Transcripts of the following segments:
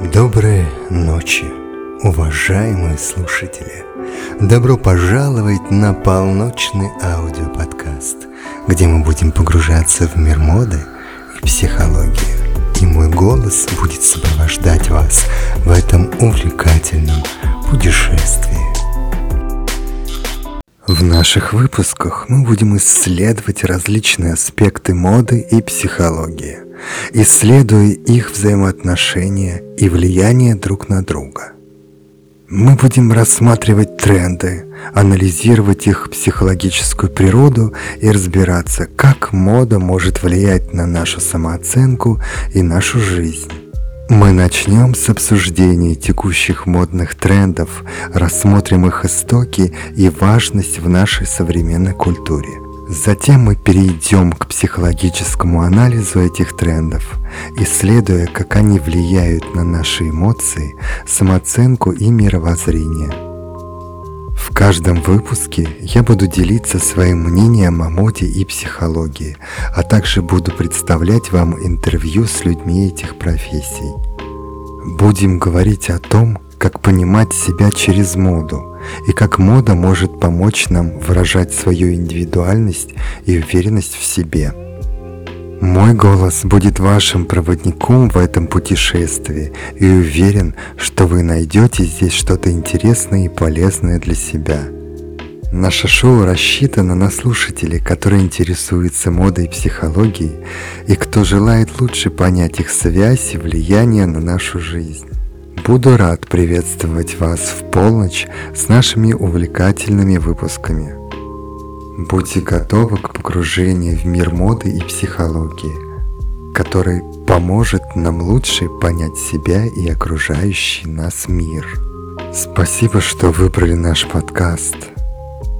Доброй ночи, уважаемые слушатели! Добро пожаловать на полночный аудиоподкаст, где мы будем погружаться в мир моды и психологии. И мой голос будет сопровождать вас в этом увлекательном путешествии. В наших выпусках мы будем исследовать различные аспекты моды и психологии – исследуя их взаимоотношения и влияние друг на друга. Мы будем рассматривать тренды, анализировать их психологическую природу и разбираться, как мода может влиять на нашу самооценку и нашу жизнь. Мы начнем с обсуждения текущих модных трендов, рассмотрим их истоки и важность в нашей современной культуре – Затем мы перейдем к психологическому анализу этих трендов, исследуя, как они влияют на наши эмоции, самооценку и мировоззрение. В каждом выпуске я буду делиться своим мнением о моде и психологии, а также буду представлять вам интервью с людьми этих профессий. Будем говорить о том, как понимать себя через моду – и как мода может помочь нам выражать свою индивидуальность и уверенность в себе. Мой голос будет вашим проводником в этом путешествии и уверен, что вы найдете здесь что-то интересное и полезное для себя. Наше шоу рассчитано на слушателей, которые интересуются модой и психологией, и кто желает лучше понять их связь и влияние на нашу жизнь. Буду рад приветствовать вас в полночь с нашими увлекательными выпусками. Будьте готовы к погружению в мир моды и психологии, который поможет нам лучше понять себя и окружающий нас мир. Спасибо, что выбрали наш подкаст.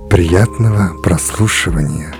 Приятного прослушивания!